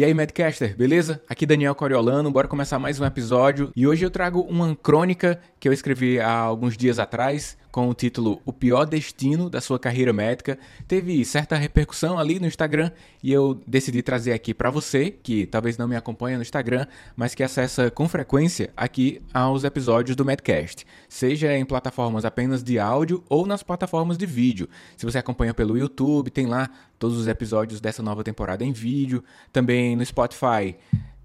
E aí, Medcaster, beleza? Aqui Daniel Coriolano, bora começar mais um episódio. E hoje eu trago uma crônica que eu escrevi há alguns dias atrás com o título O Pior Destino da Sua Carreira Médica. Teve certa repercussão ali no Instagram e eu decidi trazer aqui para você, que talvez não me acompanha no Instagram, mas que acessa com frequência aqui aos episódios do Medcast, seja em plataformas apenas de áudio ou nas plataformas de vídeo. Se você acompanha pelo YouTube, tem lá todos os episódios dessa nova temporada em vídeo, também no Spotify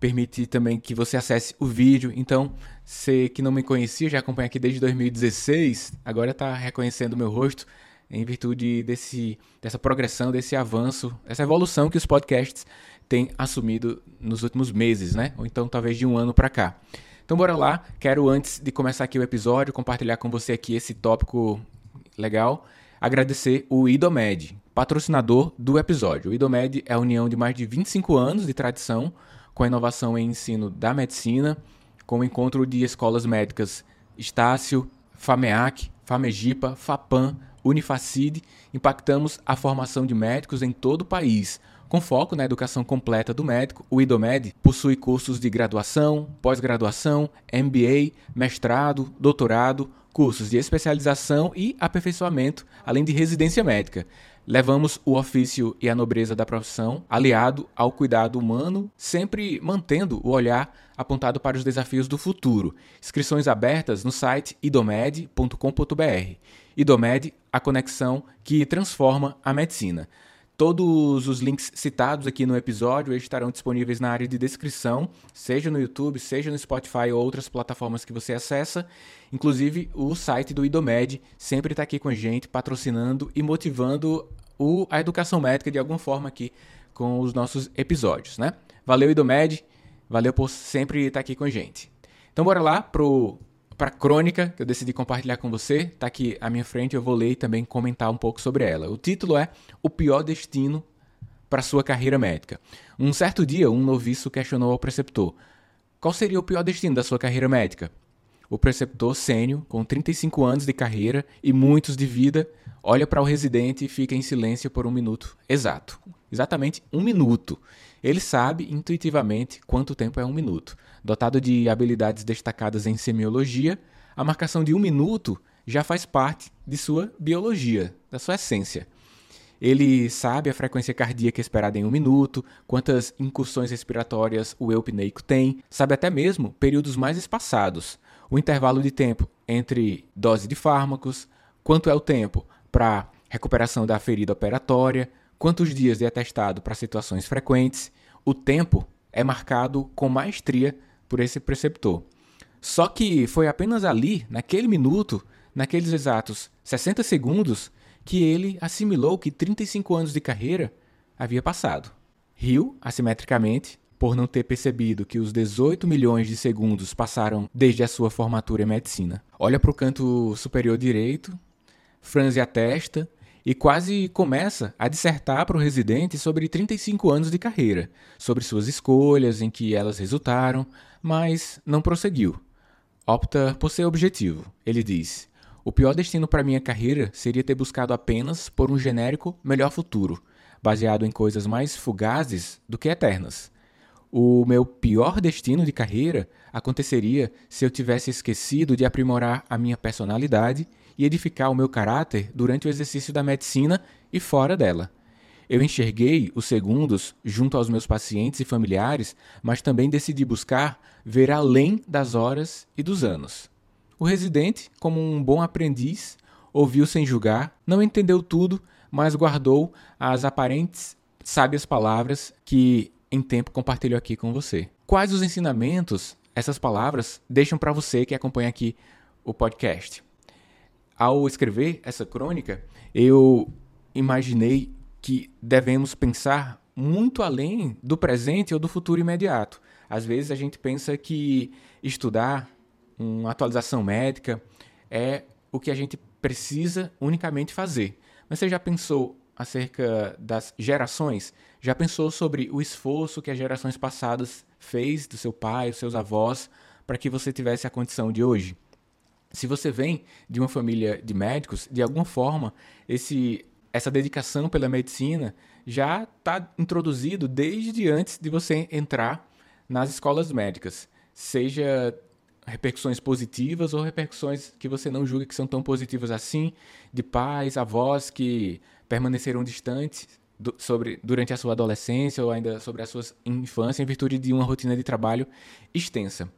permite também que você acesse o vídeo. Então, você que não me conhecia, já acompanha aqui desde 2016, agora está reconhecendo o meu rosto em virtude desse, dessa progressão, desse avanço, essa evolução que os podcasts têm assumido nos últimos meses, né? Ou então talvez de um ano para cá. Então bora lá, quero antes de começar aqui o episódio, compartilhar com você aqui esse tópico legal, agradecer o IDOMED, patrocinador do episódio. O IDOMED é a união de mais de 25 anos de tradição com a inovação em ensino da medicina, com o encontro de escolas médicas Estácio, FAMEAC, FAMEGIPA, FAPAM, Unifacid, impactamos a formação de médicos em todo o país. Com foco na educação completa do médico, o IDOMED possui cursos de graduação, pós-graduação, MBA, mestrado, doutorado, cursos de especialização e aperfeiçoamento, além de residência médica. Levamos o ofício e a nobreza da profissão, aliado ao cuidado humano, sempre mantendo o olhar apontado para os desafios do futuro. Inscrições abertas no site idomed.com.br. Idomed, a conexão que transforma a medicina. Todos os links citados aqui no episódio estarão disponíveis na área de descrição, seja no YouTube, seja no Spotify ou outras plataformas que você acessa. Inclusive, o site do IDOMED sempre está aqui com a gente, patrocinando e motivando o, a educação médica de alguma forma aqui com os nossos episódios, né? Valeu, IDOMED, valeu por sempre estar aqui com a gente. Então, bora lá pro para a crônica que eu decidi compartilhar com você. Está aqui à minha frente, eu vou ler e também comentar um pouco sobre ela. O título é O Pior Destino para Sua Carreira Médica. Um certo dia, um noviço questionou ao preceptor: Qual seria o pior destino da sua carreira médica? O preceptor sênior, com 35 anos de carreira e muitos de vida, olha para o residente e fica em silêncio por um minuto exato. Exatamente um minuto. Ele sabe intuitivamente quanto tempo é um minuto. Dotado de habilidades destacadas em semiologia, a marcação de um minuto já faz parte de sua biologia, da sua essência. Ele sabe a frequência cardíaca esperada em um minuto, quantas incursões respiratórias o eupneico tem, sabe até mesmo períodos mais espaçados, o intervalo de tempo entre dose de fármacos, quanto é o tempo para recuperação da ferida operatória, quantos dias de atestado para situações frequentes, o tempo é marcado com maestria por esse preceptor. Só que foi apenas ali, naquele minuto, naqueles exatos 60 segundos, que ele assimilou que 35 anos de carreira havia passado. Riu, assimetricamente, por não ter percebido que os 18 milhões de segundos passaram desde a sua formatura em medicina. Olha para o canto superior direito, franze a testa e quase começa a dissertar para o residente sobre 35 anos de carreira, sobre suas escolhas, em que elas resultaram, mas não prosseguiu. Opta por ser objetivo. Ele diz: O pior destino para minha carreira seria ter buscado apenas por um genérico melhor futuro, baseado em coisas mais fugazes do que eternas. O meu pior destino de carreira aconteceria se eu tivesse esquecido de aprimorar a minha personalidade e edificar o meu caráter durante o exercício da medicina e fora dela. Eu enxerguei os segundos junto aos meus pacientes e familiares, mas também decidi buscar ver além das horas e dos anos. O residente, como um bom aprendiz, ouviu sem julgar, não entendeu tudo, mas guardou as aparentes sábias palavras que em tempo compartilho aqui com você. Quais os ensinamentos essas palavras deixam para você que acompanha aqui o podcast? Ao escrever essa crônica, eu imaginei que devemos pensar muito além do presente ou do futuro imediato. Às vezes a gente pensa que estudar uma atualização médica é o que a gente precisa unicamente fazer. Mas você já pensou acerca das gerações? Já pensou sobre o esforço que as gerações passadas fez do seu pai, dos seus avós, para que você tivesse a condição de hoje? Se você vem de uma família de médicos, de alguma forma, esse, essa dedicação pela medicina já está introduzido desde antes de você entrar nas escolas médicas, seja repercussões positivas ou repercussões que você não julga que são tão positivas assim, de pais, avós que permaneceram distantes do, sobre, durante a sua adolescência ou ainda sobre a sua infância em virtude de uma rotina de trabalho extensa.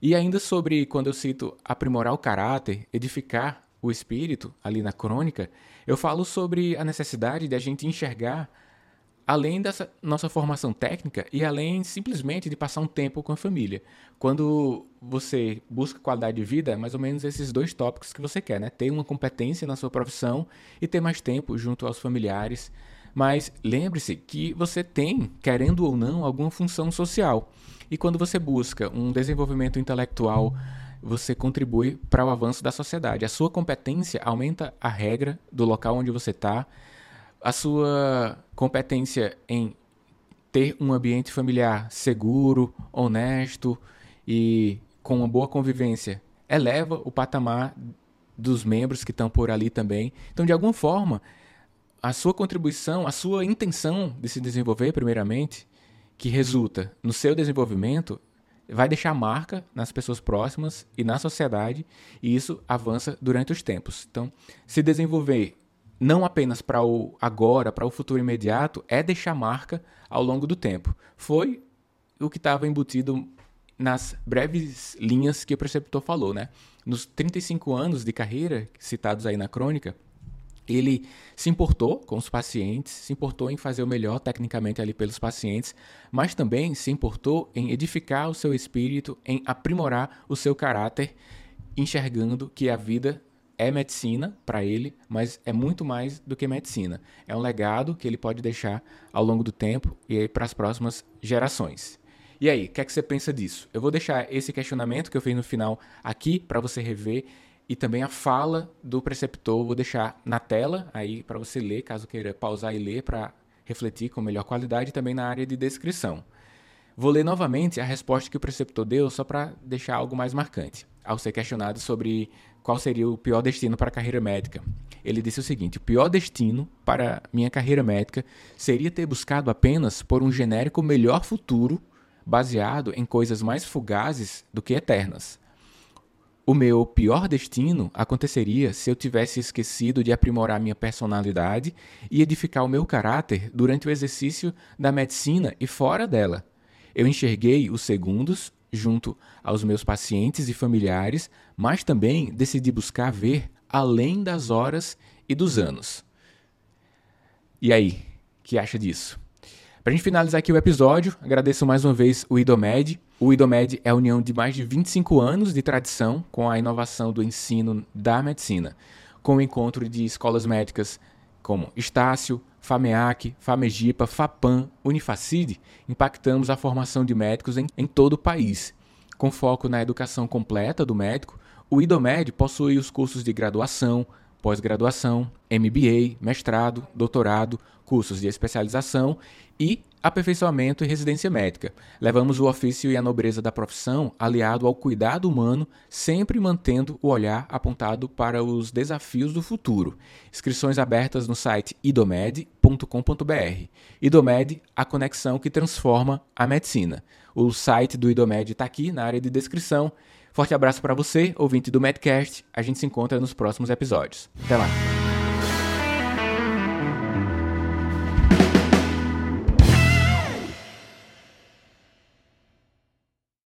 E ainda sobre quando eu cito aprimorar o caráter, edificar o espírito ali na crônica, eu falo sobre a necessidade de a gente enxergar além dessa nossa formação técnica e além simplesmente de passar um tempo com a família. Quando você busca qualidade de vida, é mais ou menos esses dois tópicos que você quer, né? Ter uma competência na sua profissão e ter mais tempo junto aos familiares. Mas lembre-se que você tem, querendo ou não, alguma função social. E quando você busca um desenvolvimento intelectual, você contribui para o avanço da sociedade. A sua competência aumenta a regra do local onde você está a sua competência em ter um ambiente familiar seguro, honesto e com uma boa convivência eleva o patamar dos membros que estão por ali também. Então, de alguma forma, a sua contribuição, a sua intenção de se desenvolver, primeiramente, que resulta no seu desenvolvimento, vai deixar marca nas pessoas próximas e na sociedade, e isso avança durante os tempos. Então, se desenvolver não apenas para o agora, para o futuro imediato, é deixar marca ao longo do tempo. Foi o que estava embutido nas breves linhas que o preceptor falou, né? Nos 35 anos de carreira citados aí na crônica, ele se importou com os pacientes, se importou em fazer o melhor tecnicamente ali pelos pacientes, mas também se importou em edificar o seu espírito, em aprimorar o seu caráter, enxergando que a vida é medicina para ele, mas é muito mais do que medicina. É um legado que ele pode deixar ao longo do tempo e para as próximas gerações. E aí, o que é que você pensa disso? Eu vou deixar esse questionamento que eu fiz no final aqui para você rever e também a fala do preceptor vou deixar na tela aí para você ler, caso queira pausar e ler para refletir com melhor qualidade, também na área de descrição. Vou ler novamente a resposta que o preceptor deu só para deixar algo mais marcante, ao ser questionado sobre qual seria o pior destino para a carreira médica. Ele disse o seguinte: o pior destino para minha carreira médica seria ter buscado apenas por um genérico melhor futuro baseado em coisas mais fugazes do que eternas. O meu pior destino aconteceria se eu tivesse esquecido de aprimorar minha personalidade e edificar o meu caráter durante o exercício da medicina e fora dela. Eu enxerguei os segundos junto aos meus pacientes e familiares, mas também decidi buscar ver além das horas e dos anos. E aí, que acha disso? Para a gente finalizar aqui o episódio, agradeço mais uma vez o IDOMED. O IDOMED é a união de mais de 25 anos de tradição com a inovação do ensino da medicina, com o encontro de escolas médicas como Estácio, FAMEAC, FAMEGIPA, FAPAM, Unifacid, impactamos a formação de médicos em, em todo o país. Com foco na educação completa do médico, o IDOMED possui os cursos de graduação, pós-graduação, MBA, mestrado, doutorado, cursos de especialização e aperfeiçoamento e residência médica. Levamos o ofício e a nobreza da profissão aliado ao cuidado humano, sempre mantendo o olhar apontado para os desafios do futuro. Inscrições abertas no site idomed.com.br. Idomed, a conexão que transforma a medicina. O site do Idomed está aqui na área de descrição. Forte abraço para você, ouvinte do Medcast. A gente se encontra nos próximos episódios. Até lá!